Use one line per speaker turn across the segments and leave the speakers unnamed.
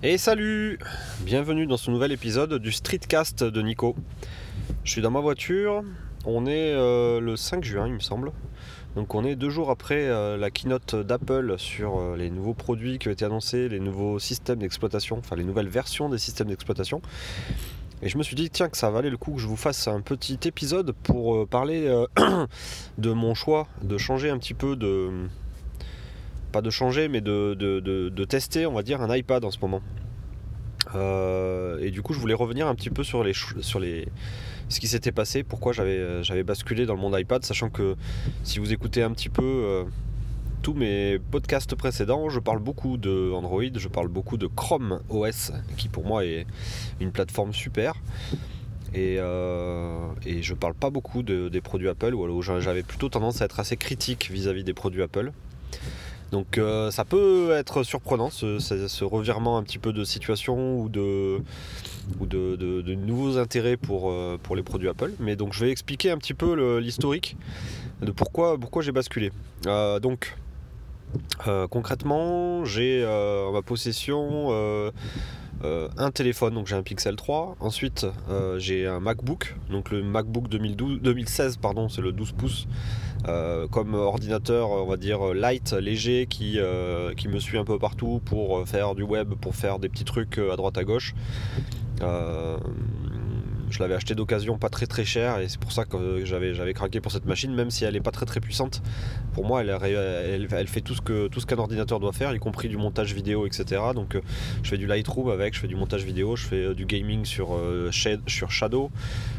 Et salut Bienvenue dans ce nouvel épisode du Streetcast de Nico. Je suis dans ma voiture, on est euh, le 5 juin il me semble. Donc on est deux jours après euh, la keynote d'Apple sur euh, les nouveaux produits qui ont été annoncés, les nouveaux systèmes d'exploitation, enfin les nouvelles versions des systèmes d'exploitation. Et je me suis dit tiens que ça valait le coup que je vous fasse un petit épisode pour parler de mon choix de changer un petit peu de, de changer, mais de, tester, on va dire, un iPad en ce moment. Euh, et du coup, je voulais revenir un petit peu sur, les, sur les, ce qui s'était passé, pourquoi j'avais, basculé dans le monde iPad, sachant que si vous écoutez un petit peu euh, tous mes podcasts précédents, je parle beaucoup de Android, je parle beaucoup de Chrome OS, qui pour moi est une plateforme super. Et, euh, et je parle pas beaucoup des produits Apple, ou j'avais plutôt tendance à être assez critique vis à -vis des produits Apple. Donc euh, ça peut être surprenant ce, revirement un petit peu de situation ou de, ou de, nouveaux intérêts pour, euh, pour les produits Apple. Mais donc je vais expliquer un petit peu l'historique de pourquoi, j'ai basculé. Euh, donc concrètement j'ai en ma possession un téléphone, donc j'ai un Pixel 3. Ensuite, j'ai un MacBook, donc le MacBook 2012, 2016, pardon, c'est le 12 pouces comme ordinateur, on va dire light, léger, qui, euh, qui me suit un peu partout pour faire du web, pour faire des petits trucs euh, à droite à gauche. je l'avais acheté d'occasion pas très très cher et c'est pour ça que j'avais, j'avais craqué pour cette machine, même si elle n'est pas très très puissante. Pour moi, elle, fait tout ce, que, tout ce qu'un ordinateur doit faire, y compris du montage vidéo, etc. Donc je fais du Lightroom avec, je fais du montage vidéo, je fais du gaming sur, sur Shadow,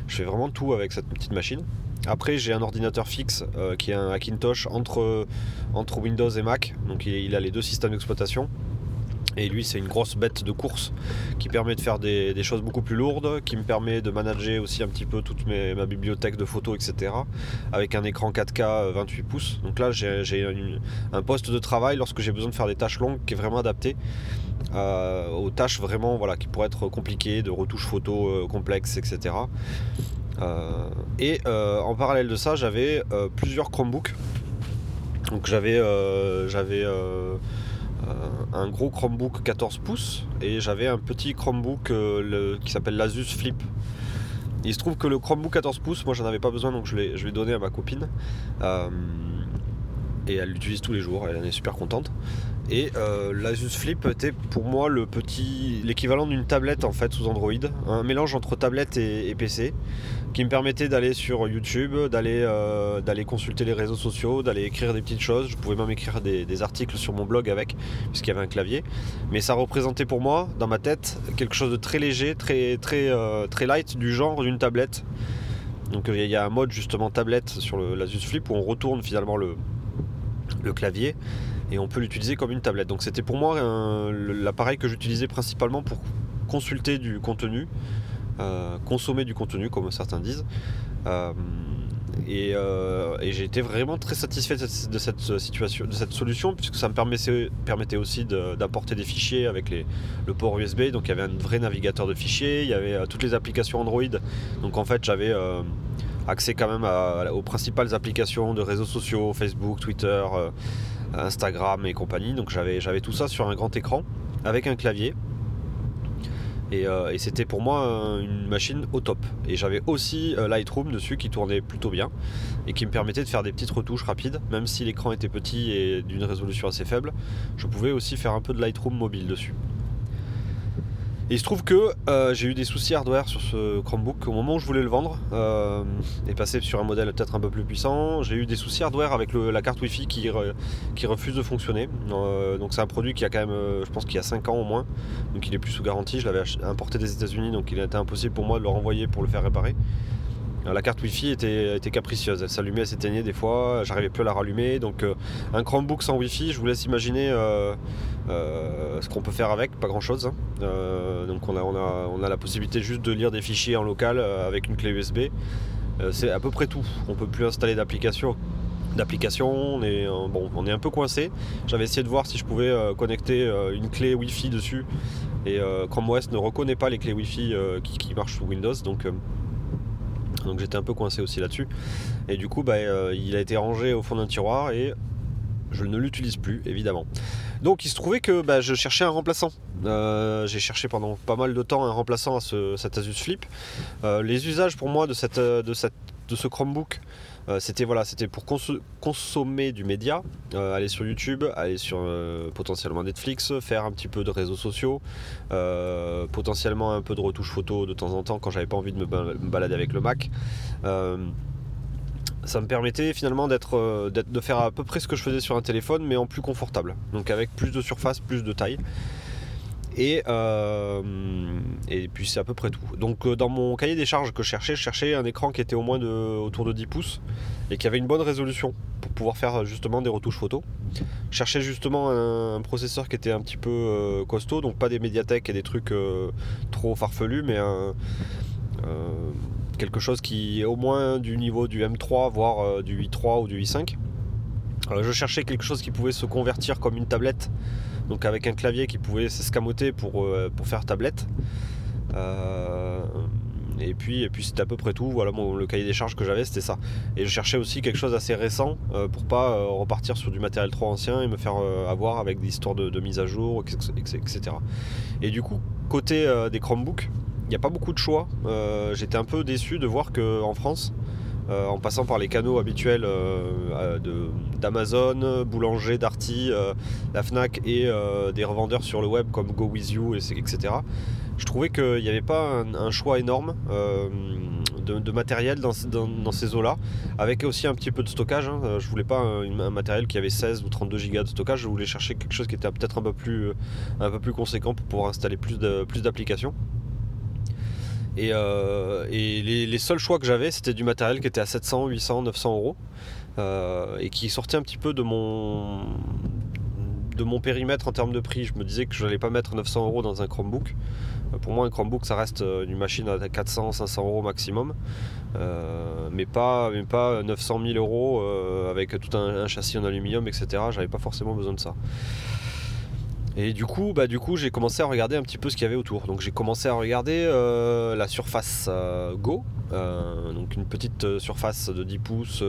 je fais vraiment tout avec cette petite machine. Après, j'ai un ordinateur fixe euh, qui est un Hackintosh entre, entre Windows et Mac. Donc, il, a les deux systèmes d'exploitation. Et lui, c'est une grosse bête de course qui permet de faire des, choses beaucoup plus lourdes, qui me permet de manager aussi un petit peu toute ma bibliothèque de photos, etc. Avec un écran 4K 28 euh, pouces. Donc là, j'ai un poste de travail lorsque j'ai besoin de faire des tâches longues qui est vraiment adapté euh, aux tâches vraiment voilà, qui pourraient être compliquées, de retouches photos complexes, etc. Euh, et euh, en parallèle de ça, j'avais euh, plusieurs Chromebooks. Donc j'avais un gros Chromebook 14 pouces et j'avais un petit Chromebook qui s'appelle l'Asus Flip. Il se trouve que le Chromebook 14 pouces, moi j'en avais pas besoin donc je l'ai, je l'ai donné à ma copine. et elle l'utilise tous les jours, elle en est super contente. Et euh, l'Asus Flip était pour moi le petit, l'équivalent d'une tablette en fait sous Android, un mélange entre tablette et, PC, qui me permettait d'aller sur YouTube, d'aller euh, d'aller consulter les réseaux sociaux, d'aller écrire des petites choses. Je pouvais même écrire des, articles sur mon blog avec, puisqu'il y avait un clavier. Mais ça représentait pour moi, dans ma tête, quelque chose de très léger, très très euh, très light, du genre d'une tablette. Donc il y a un mode justement tablette sur l'Asus Flip où on retourne finalement le, le clavier et on peut l'utiliser comme une tablette. Donc c'était pour moi l'appareil que j'utilisais principalement pour consulter du contenu, euh, consommer du contenu comme certains disent. Euh, euh, et, j'ai été vraiment très satisfait de cette, situation, de cette solution, puisque ça me permettait, aussi d'apporter des fichiers avec le port USB. Donc il y avait un vrai navigateur de fichiers, il y avait toutes les applications Android. Donc en fait j'avais accès quand même aux principales applications de réseaux sociaux, Facebook, Twitter, Instagram et compagnie. Donc j'avais, j'avais tout ça sur un grand écran avec un clavier. Et, euh, c'était pour moi une machine au top. Et j'avais aussi euh, Lightroom dessus qui tournait plutôt bien et qui me permettait de faire des petites retouches rapides. Même si l'écran était petit et d'une résolution assez faible, je pouvais aussi faire un peu de Lightroom mobile dessus il se trouve que euh, j'ai eu des soucis hardware sur ce Chromebook au moment où je voulais le vendre euh, et passer sur un modèle peut-être un peu plus puissant. J'ai eu des soucis hardware avec la carte Wi-Fi qui, qui refuse de fonctionner. Euh, donc c'est un produit qui a quand même, je pense qu'il y a 5 ans au moins, donc il est plus sous garantie. Je l'avais importé des États-Unis, donc il a été impossible pour moi de le renvoyer pour le faire réparer. La carte Wi-Fi était, capricieuse, elle s'allumait, elle s'éteignait des fois, j'arrivais plus à la rallumer. Donc un Chromebook sans Wi-Fi, je vous laisse imaginer euh, ce qu'on peut faire avec, pas grand chose. Hein. Euh, donc on a, la possibilité juste de lire des fichiers en local euh, avec une clé USB. c'est à peu près tout. On peut plus installer d'application. D'application, on est bon, on est un peu coincé. J'avais essayé de voir si je pouvais connecter une clé Wi-Fi dessus, et Chrome OS ne reconnaît pas les clés Wi-Fi qui, marchent sous Windows, donc donc j'étais un peu coincé aussi là-dessus. Et du coup, bah, il a été rangé au fond d'un tiroir et je ne l'utilise plus, évidemment. Donc il se trouvait que bah, je cherchais un remplaçant. j'ai cherché pendant pas mal de temps un remplaçant à ce, cet Asus Flip. les usages pour moi de, cette, de ce Chromebook, euh, c'était voilà, c'était pour consommer du média, euh, aller sur YouTube, aller sur euh, potentiellement Netflix, faire un petit peu de réseaux sociaux, potentiellement un peu de retouche photo de temps en temps quand j'avais pas envie de me, balader avec le Mac. Ça me permettait finalement d'être, de faire à peu près ce que je faisais sur un téléphone mais en plus confortable. Donc avec plus de surface plus de taille et, euh, et puis c'est à peu près tout. Donc euh, dans mon cahier des charges que je cherchais, je cherchais un écran qui était au moins de, autour de 10 pouces et qui avait une bonne résolution pour pouvoir faire justement des retouches photos. Je cherchais justement un, processeur qui était un petit peu euh, costaud, donc pas des médiathèques et des trucs trop farfelus, mais quelque chose qui est au moins du niveau du M3, voire du i3 ou du i5. je cherchais quelque chose qui pouvait se convertir comme une tablette donc avec un clavier qui pouvait s'escamoter pour, euh, faire tablette. Euh, et puis, et c'était à peu près tout. Voilà, le cahier des charges que j'avais, c'était ça. Et je cherchais aussi quelque chose d'assez récent euh, pour pas repartir sur du matériel trop ancien et me faire avoir avec des histoires de, mise à jour, etc. Et du coup, côté des Chromebooks, il n'y a pas beaucoup de choix. J'étais un peu déçu de voir qu'en France, euh, en passant par les canaux habituels euh, d'Amazon, Boulanger, Darty, euh, la Fnac et des revendeurs sur le web comme Go With You, etc. Je trouvais qu'il n'y avait pas un, choix énorme de, matériel dans, ces eaux-là, avec aussi un petit peu de stockage. Hein. Je voulais pas un, matériel qui avait 16 ou 32 gigas de stockage, je voulais chercher quelque chose qui était peut-être un, peu plus, un peu plus conséquent pour pouvoir installer plus d'applications. Et, euh, les, seuls choix que j'avais, c'était du matériel qui était à 700, 800, 900 euros euh, et qui sortait un petit peu de mon, de mon périmètre en termes de prix. Je me disais que je n'allais pas mettre 900 euros dans un Chromebook. Euh, pour moi, un Chromebook, ça reste une machine à 400, 500 euros maximum, mais, pas, mais pas 900 000 euros avec tout un, un, châssis en aluminium, etc. J'avais pas forcément besoin de ça. Et du coup, bah, du coup, j'ai commencé à regarder un petit peu ce qu'il y avait autour. Donc j'ai commencé à regarder euh, la Surface euh, Go, euh, donc une petite surface de 10 pouces.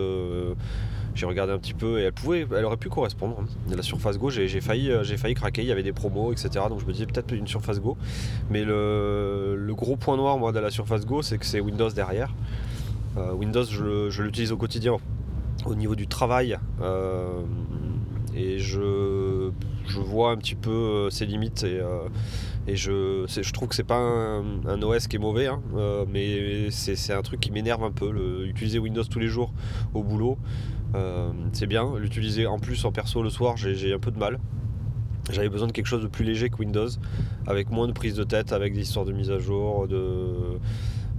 j'ai regardé un petit peu et elle pouvait, elle aurait pu correspondre. La Surface Go, j'ai failli, j'ai failli craquer. Il y avait des promos, etc. Donc je me disais peut-être une Surface Go. Mais le, gros point noir moi de la Surface Go, c'est que c'est Windows derrière. Windows, je, l'utilise au quotidien au niveau du travail et je, vois un petit peu euh, ses limites et, euh, je, je, trouve que c'est pas un, OS qui est mauvais hein, euh, mais c'est un truc qui m'énerve un peu utiliser Windows tous les jours au boulot c'est bien. L'utiliser en plus en perso le soir j'ai un peu de mal. J'avais besoin de quelque chose de plus léger que Windows avec moins de prise de tête avec des histoires de mise à jour de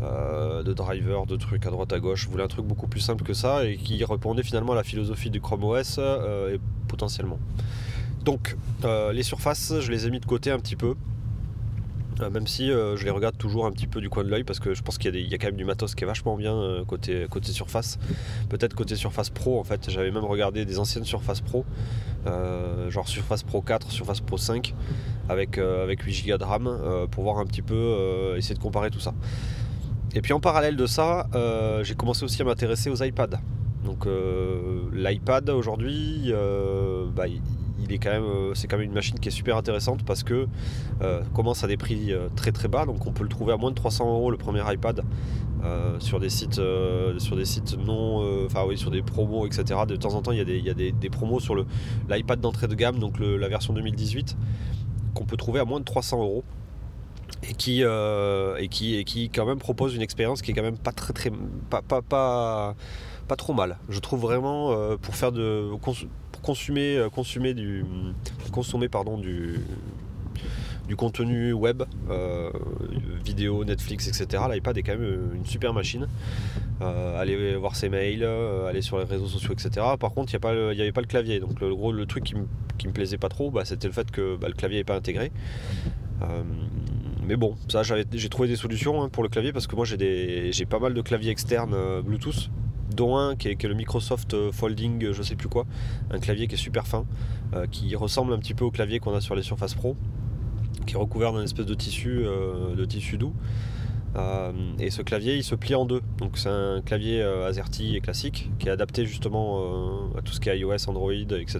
euh, de drivers, de trucs à droite à gauche. Je voulais un truc beaucoup plus simple que ça et qui répondait finalement à la philosophie du Chrome OS euh, et potentiellement. Donc euh, les surfaces, je les ai mis de côté un petit peu. même si je les regarde toujours un petit peu du coin de l'œil parce que je pense qu'il y, a quand même du matos qui est vachement bien côté, surface. Peut-être côté surface pro en fait. J'avais même regardé des anciennes surfaces pro, genre Surface Pro 4, Surface Pro 5 avec, avec 8 Go de RAM pour voir un petit peu, essayer de comparer tout ça. Et puis en parallèle de ça, euh, j'ai commencé aussi à m'intéresser aux iPads. Donc euh, l'iPad aujourd'hui, euh, bah, il est quand même, c'est quand même une machine qui est super intéressante parce que commence à des prix très très bas. Donc on peut le trouver à moins de 300 euros le premier iPad sur des sites, sur des sites non, enfin oui, sur des promos, etc. De temps en temps, il y a des, il y a des, promos sur l'iPad d'entrée de gamme, donc la version 2018, qu'on peut trouver à moins de 300 euros et qui, euh, et qui, et qui quand même propose une expérience qui est quand même pas très très pas, pas, pas, pas trop mal. Je trouve vraiment euh, pour faire de pour consommer euh, consommer du consommer pardon du du contenu web, vidéo, Netflix, etc. L'iPad est quand même une super machine. aller voir ses mails, aller sur les réseaux sociaux, etc. Par contre, il n'y avait pas le clavier. Donc le gros le truc qui, me, plaisait pas trop, bah, c'était le fait que bah, le clavier n'est pas intégré mais bon, ça j'ai trouvé des solutions hein, pour le clavier parce que moi j'ai pas mal de claviers externes euh, Bluetooth, dont un qui est, le Microsoft euh, Folding, euh, je sais plus quoi, un clavier qui est super fin, qui ressemble un petit peu au clavier qu'on a sur les Surface Pro, qui est recouvert d'un espèce de tissu, de tissu doux. Euh, et ce clavier, il se plie en deux. Donc c'est un clavier euh, AZERTY et classique qui est adapté justement euh, à tout ce qui est iOS, Android, etc.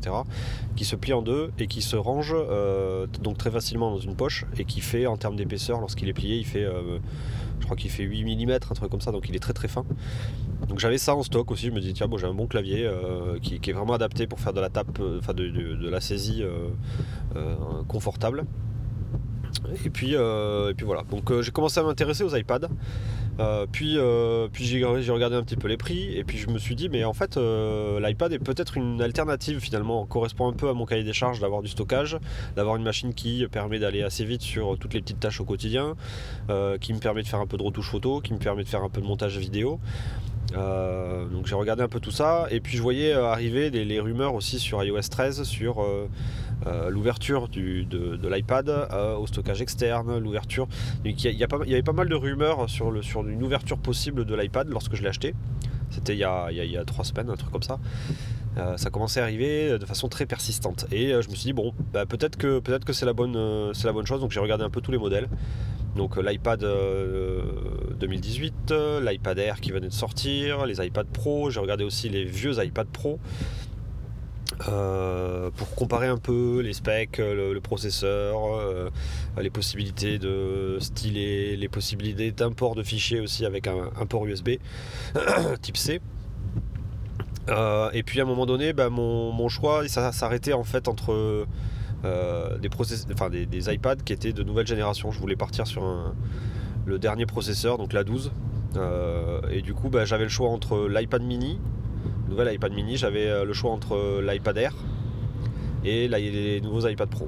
Qui se plie en deux et qui se range donc très facilement dans une poche et qui fait en termes d'épaisseur, lorsqu'il est plié, il fait, je crois qu'il fait 8 mm, un truc comme ça, donc il est très très fin. Donc j'avais ça en stock aussi. Je me dis tiens bon j'ai un bon clavier qui, est vraiment adapté pour faire de la tape, enfin de, la saisie confortable. Et puis, euh, et puis voilà. Donc euh, j'ai commencé à m'intéresser aux iPads. Euh, puis puis j'ai regardé un petit peu les prix et puis je me suis dit mais en fait l'iPad est peut-être une alternative finalement correspond un peu à mon cahier des charges d'avoir du stockage d'avoir une machine qui permet d'aller assez vite sur toutes les petites tâches au quotidien qui me permet de faire un peu de retouche photo qui me permet de faire un peu de montage vidéo donc j'ai regardé un peu tout ça et puis je voyais arriver les, rumeurs aussi sur iOS 13 sur l'ouverture de, l'iPad euh, au stockage externe, l'ouverture. Il y, y, avait pas mal de rumeurs sur, le, sur une ouverture possible de l'iPad lorsque je l'ai acheté. C'était il, y a trois semaines, un truc comme ça. Euh, ça commençait à arriver de façon très persistante. Et je me suis dit, bon, bah, peut-être que, peut que c'est la, bonne, c'est la bonne chose. Donc j'ai regardé un peu tous les modèles. Donc l'iPad 2018, l'iPad Air qui venait de sortir, les iPad Pro. J'ai regardé aussi les vieux iPad Pro. Euh, pour comparer un peu les specs, le, processeur, euh, les possibilités de styler, les possibilités d'import de fichiers aussi avec un, port USB type C. Euh, et puis à un moment donné, bah, mon, choix s'arrêtait en fait entre des, enfin, des, iPads qui étaient de nouvelle génération. Je voulais partir sur le dernier processeur, donc la 12. et du coup, bah, j'avais le choix entre l'iPad mini nouvel iPad mini, j'avais euh, le choix entre euh, l'iPad Air et les nouveaux iPad Pro.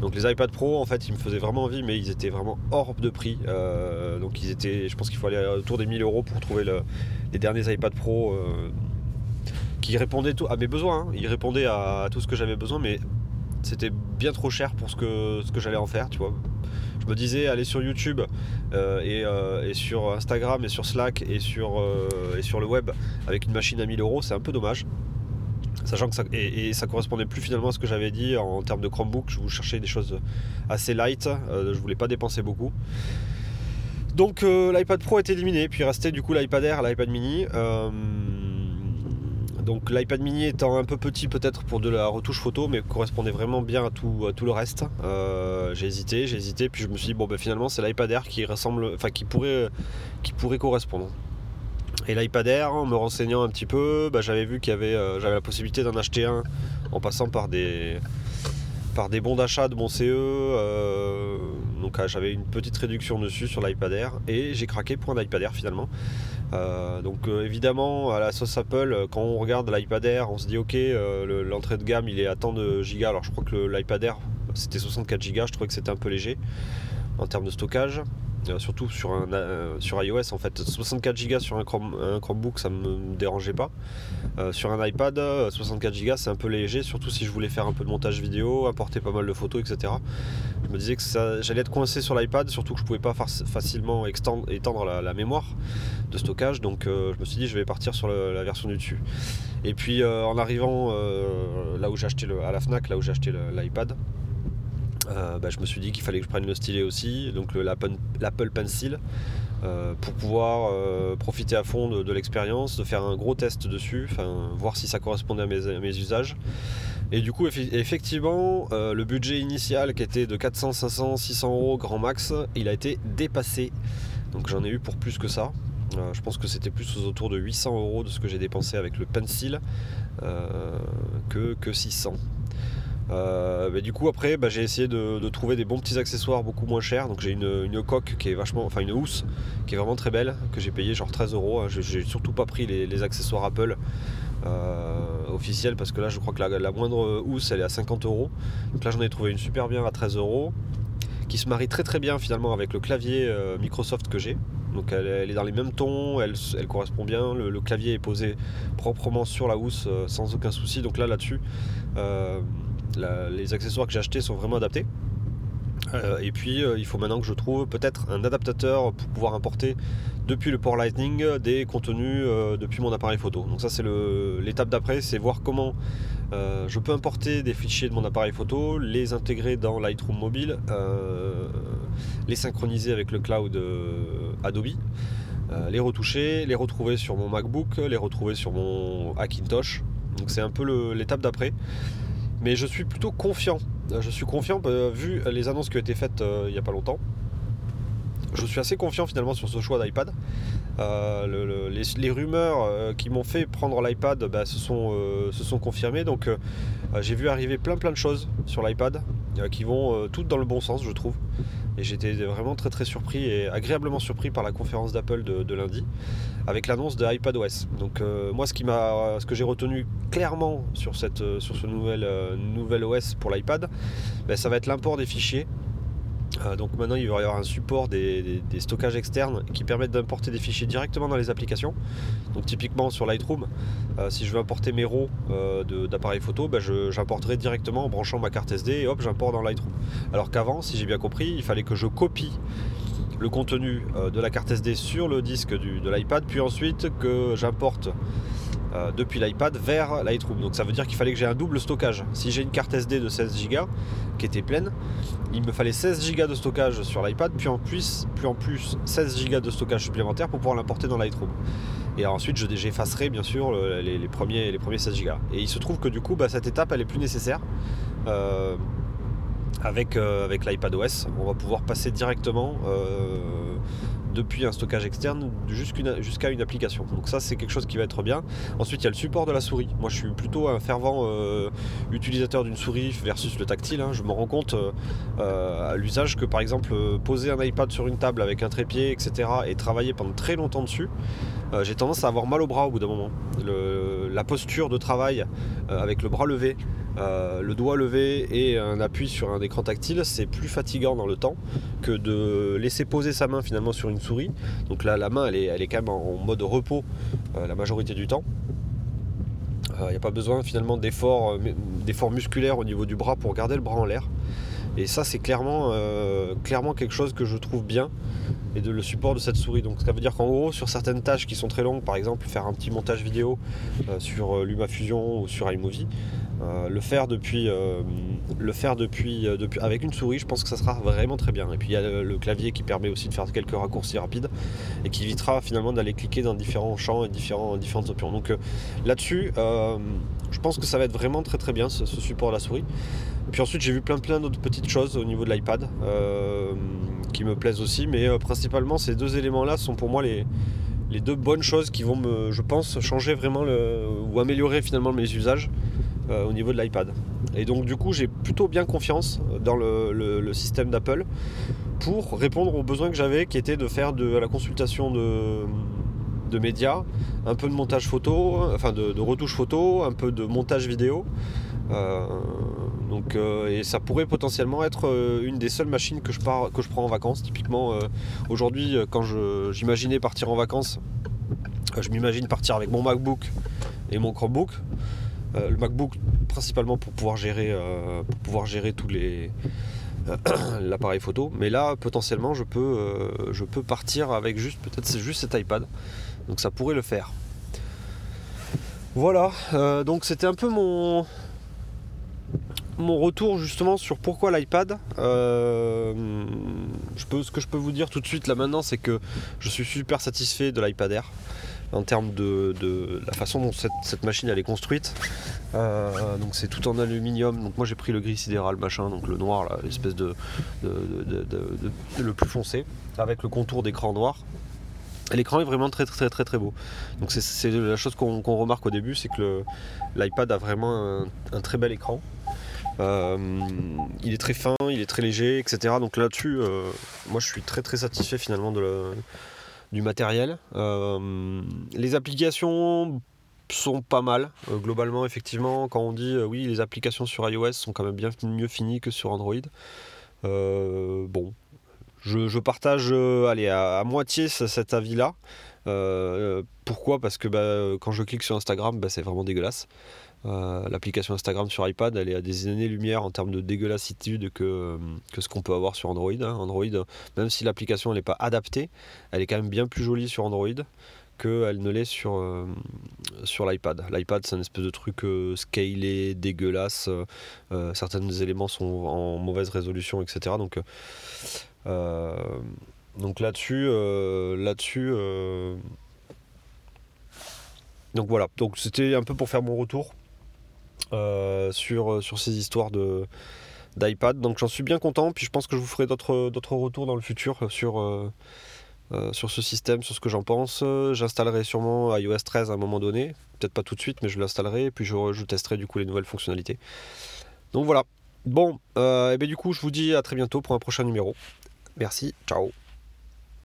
Donc les iPad Pro, en fait, ils me faisaient vraiment envie, mais ils étaient vraiment hors de prix. Euh, donc ils étaient, je pense qu'il faut aller autour des 1000 euros pour trouver les derniers iPad Pro qui répondaient à mes besoins. Hein. Ils répondaient à, tout ce que j'avais besoin, mais c'était bien trop cher pour ce que, ce que j'allais en faire, tu vois je me disais aller sur YouTube euh, euh, et, sur Instagram et sur Slack et sur, euh, et sur le web avec une machine à 1000 euros, c'est un peu dommage. Sachant que ça, et, ça correspondait plus finalement à ce que j'avais dit en, termes de Chromebook, je vous cherchais des choses assez light, je voulais pas dépenser beaucoup. Donc l'iPad Pro est éliminé, puis restait du coup l'iPad Air, l'iPad mini. Donc l'iPad mini étant un peu petit peut-être pour de la retouche photo, mais correspondait vraiment bien à tout, le reste. Euh, j'ai hésité, j'ai hésité, puis je me suis dit bon ben finalement c'est l'iPad Air qui ressemble, enfin qui pourrait, qui pourrait correspondre. Et l'iPad Air, en me renseignant un petit peu, bah, j'avais vu qu'il y avait, euh, j'avais la possibilité d'en acheter un en passant par des, par des bons d'achat de mon CE. Euh, donc ah, j'avais une petite réduction dessus sur l'iPad Air et j'ai craqué pour un iPad Air finalement. Euh, donc euh, évidemment à la sauce Apple, quand on regarde l'iPad Air, on se dit ok l'entrée de gamme il est à tant de gigas. Alors je crois que l'iPad Air c'était 64 gigas, je trouvais que c'était un peu léger en termes de stockage. Euh, surtout sur, un, euh, sur iOS en fait. 64 Go sur un, Chromebook ça me dérangeait pas. Euh, sur un iPad 64 Go c'est un peu léger surtout si je voulais faire un peu de montage vidéo apporter pas mal de photos etc je me disais que j'allais être coincé sur l'iPad surtout que je pouvais pas facilement étendre la, mémoire de stockage donc je me suis dit je vais partir sur la version du dessus. Et puis en arrivant là où j'ai à la FNAC là où j'ai acheté l'iPad euh, bah, je me suis dit qu'il fallait que je prenne le stylet aussi, donc l'Apple Pencil, euh, pour pouvoir euh, profiter à fond de, l'expérience, de faire un gros test dessus, voir si ça correspondait à mes, usages. Et du coup, effectivement, le budget initial qui était de 400, 500, 600 euros grand max, il a été dépassé. Donc j'en ai eu pour plus que ça. je pense que c'était plus autour de 800 euros de ce que j'ai dépensé avec le Pencil que, que 600. Euh, du coup après bah, j'ai essayé de, trouver des bons petits accessoires beaucoup moins chers. Donc j'ai une, coque qui est vachement, enfin une housse qui est vraiment très belle, que j'ai payé genre 13 euros. Hein. J'ai surtout pas pris les, accessoires Apple euh, officiels parce que là je crois que la, moindre housse elle est à 50 euros. Donc là j'en ai trouvé une super bien à 13 euros qui se marie très très bien finalement avec le clavier euh, Microsoft que j'ai. Donc elle, est dans les mêmes tons, elle, correspond bien, le, clavier est posé proprement sur la housse sans aucun souci. Donc là là-dessus, les accessoires que j'ai achetés sont vraiment adaptés. Euh, et puis euh, il faut maintenant que je trouve peut-être un adaptateur pour pouvoir importer depuis le port Lightning des contenus euh, depuis mon appareil photo. Donc ça c'est l'étape d'après, c'est voir comment je peux importer des fichiers de mon appareil photo, les intégrer dans Lightroom mobile, les synchroniser avec le cloud Adobe, les retoucher, les retrouver sur mon MacBook, les retrouver sur mon Hackintosh. Donc c'est un peu l'étape d'après. Mais je suis plutôt confiant. Je suis confiant vu les annonces qui ont été faites il n'y a pas longtemps je suis assez confiant finalement sur ce choix d'iPad. Euh, les, rumeurs euh, qui m'ont fait prendre l'iPad bah, euh, se sont confirmées. Donc j'ai vu arriver plein plein de choses sur l'iPad qui vont toutes dans le bon sens, je trouve. Et j'étais vraiment très très surpris et agréablement surpris par la conférence d'Apple de, lundi avec l'annonce de iPadOS. Donc moi ce que j'ai retenu clairement sur cette sur ce nouvel, OS pour l'iPad, bah, ça va être l'import des fichiers euh, donc maintenant il va y avoir un support des, stockages externes qui permettent d'importer des fichiers directement dans les applications. Donc typiquement sur Lightroom, euh, si je veux importer mes RAW euh, d'appareils photo, ben, j'importerai directement en branchant ma carte SD et hop j'importe dans Lightroom. Alors qu'avant, si j'ai bien compris, il fallait que je copie le contenu de la carte SD sur le disque de l'iPad, puis ensuite que j'importe euh, depuis l'iPad vers Lightroom. Donc ça veut dire qu'il fallait que j'ai un double stockage. Si j'ai une carte SD de 16 Go qui était pleine, il me fallait 16 Go de stockage sur l'iPad, puis en plus, en plus 16 Go de stockage supplémentaire pour pouvoir l'importer dans Lightroom. Et ensuite, j'effacerai bien sûr les, premiers, les premiers 16 Go. Et il se trouve que du coup, bah, cette étape, elle est plus nécessaire. Euh, avec, euh, avec l'iPad OS, on va pouvoir passer directement depuis un stockage externe jusqu'à une application. Donc ça c'est quelque chose qui va être bien. Ensuite il y a le support de la souris. Moi je suis plutôt un fervent euh, utilisateur d'une souris versus le tactile. Hein. Je me rends compte euh, à l'usage que par exemple poser un iPad sur une table avec un trépied etc. et travailler pendant très longtemps dessus, euh, j'ai tendance à avoir mal au bras au bout d'un moment. la posture de travail avec le bras levé euh, le doigt levé et un appui sur un écran tactile, c'est plus fatigant dans le temps que de laisser poser sa main finalement sur une souris. Donc là, la main, elle est, elle est quand même en mode repos euh, la majorité du temps. Il euh, n'y a pas besoin finalement d'efforts musculaires au niveau du bras pour garder le bras en l'air. Et ça, c'est clairement, clairement quelque chose que je trouve bien et de le support de cette souris. Donc ça veut dire qu'en gros, sur certaines tâches qui sont très longues, par exemple faire un petit montage vidéo sur LumaFusion ou sur iMovie, euh, le faire depuis, euh, le faire depuis, euh, depuis, avec une souris, je pense que ça sera vraiment très bien. Et puis il y a le, clavier qui permet aussi de faire quelques raccourcis rapides et qui évitera finalement d'aller cliquer dans différents champs et différents, différentes options. Donc là-dessus, je pense que ça va être vraiment très très bien ce, support à la souris. Et puis ensuite, j'ai vu plein plein d'autres petites choses au niveau de l'iPad qui me plaisent aussi, mais principalement ces deux éléments-là sont pour moi les, deux bonnes choses qui vont me, je pense, changer vraiment le, ou améliorer finalement mes usages. Euh, au niveau de l'iPad. Et donc du coup j'ai plutôt bien confiance dans le, système d'Apple pour répondre aux besoins que j'avais qui étaient de faire de la consultation de, médias, un peu de montage photo, enfin de, retouche photo, un peu de montage vidéo. Euh, donc, euh, et ça pourrait potentiellement être une des seules machines que je, prends en vacances. Typiquement, aujourd'hui, quand j'imaginais partir en vacances, je m'imagine partir avec mon MacBook et mon Chromebook. Euh, le MacBook principalement pour pouvoir gérer, euh, pour pouvoir gérer tous les l'appareil photo. Mais là, potentiellement, je peux, euh, je peux partir avec juste peut-être juste cet iPad. Donc ça pourrait le faire. Voilà, donc c'était un peu mon mon retour justement sur pourquoi l'iPad. peux, ce que je peux vous dire tout de suite là maintenant, c'est que je suis super satisfait de l'iPad Air en termes de, la façon dont cette, machine elle est construite. Euh, donc c'est tout en aluminium. Donc moi j'ai pris le gris sidéral machin, donc le noir, l'espèce de, le plus foncé, avec le contour d'écran noir. L'écran est vraiment très très très très beau. Donc c'est la chose qu'on remarque au début, c'est que l'iPad a vraiment un, très bel écran. Euh, il est très fin, il est très léger, etc. Donc là-dessus, euh, moi je suis très très satisfait finalement du matériel. Euh, les applications sont pas mal, globalement, effectivement. Quand on dit oui, les applications sur iOS sont quand même bien mieux finies que sur Android. bon, je, partage allez, à, moitié cet avis-là. pourquoi? Parce que bah, quand je clique sur Instagram, bah, c'est vraiment dégueulasse. Euh, l'application Instagram sur iPad, elle est à des années-lumière en termes de dégueulassitude que, que ce qu'on peut avoir sur Android. Hein. Android, même si l'application n'est pas adaptée, elle est quand même bien plus jolie sur Android qu'elle ne l'est sur, sur l'iPad. L'iPad, c'est un espèce de truc scalé, dégueulasse. certains éléments sont en mauvaise résolution, etc. Donc, donc là-dessus, là-dessus. donc voilà. Donc c'était un peu pour faire mon retour sur, sur ces histoires de d'iPad. Donc j'en suis bien content. Puis je pense que je vous ferai d'autres, retours dans le futur sur, euh, euh, sur ce système, sur ce que j'en pense. J'installerai sûrement iOS 13 à un moment donné. Peut-être pas tout de suite, mais je l'installerai. Et puis je, testerai du coup les nouvelles fonctionnalités. Donc voilà. Bon, euh, et bien du coup, je vous dis à très bientôt pour un prochain numéro. Merci, ciao